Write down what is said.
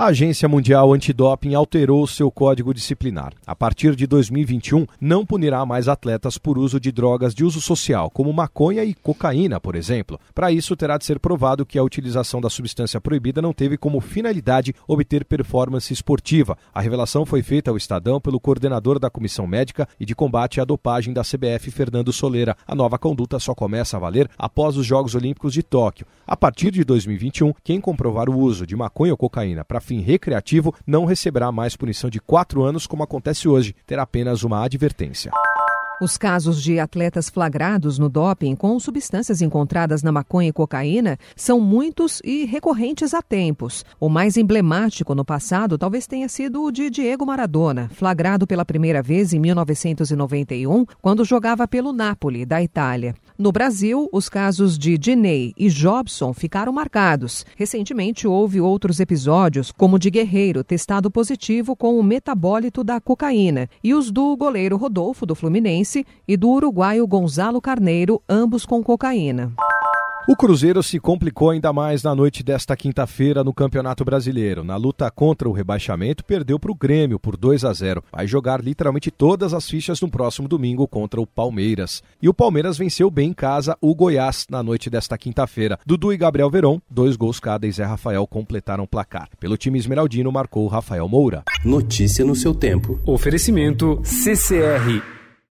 A Agência Mundial Antidoping alterou seu código disciplinar. A partir de 2021, não punirá mais atletas por uso de drogas de uso social, como maconha e cocaína, por exemplo. Para isso, terá de ser provado que a utilização da substância proibida não teve como finalidade obter performance esportiva. A revelação foi feita ao Estadão pelo coordenador da Comissão Médica e de Combate à Dopagem da CBF, Fernando Soleira. A nova conduta só começa a valer após os Jogos Olímpicos de Tóquio. A partir de 2021, quem comprovar o uso de maconha ou cocaína para fim recreativo não receberá mais punição de quatro anos, como acontece hoje, terá apenas uma advertência. Os casos de atletas flagrados no doping com substâncias encontradas na maconha e cocaína são muitos e recorrentes há tempos. O mais emblemático no passado talvez tenha sido o de Diego Maradona, flagrado pela primeira vez em 1991, quando jogava pelo Napoli, da Itália. No Brasil, os casos de Diney e Jobson ficaram marcados. Recentemente houve outros episódios, como o de Guerreiro, testado positivo com o metabólito da cocaína, e os do goleiro Rodolfo, do Fluminense e do uruguaio Gonzalo Carneiro, ambos com cocaína. O Cruzeiro se complicou ainda mais na noite desta quinta-feira no Campeonato Brasileiro. Na luta contra o rebaixamento, perdeu para o Grêmio por 2 a 0. Vai jogar literalmente todas as fichas no próximo domingo contra o Palmeiras. E o Palmeiras venceu bem em casa o Goiás na noite desta quinta-feira. Dudu e Gabriel Verón, dois gols cada e Zé Rafael completaram o placar. Pelo time esmeraldino marcou Rafael Moura. Notícia no seu tempo. Oferecimento CCR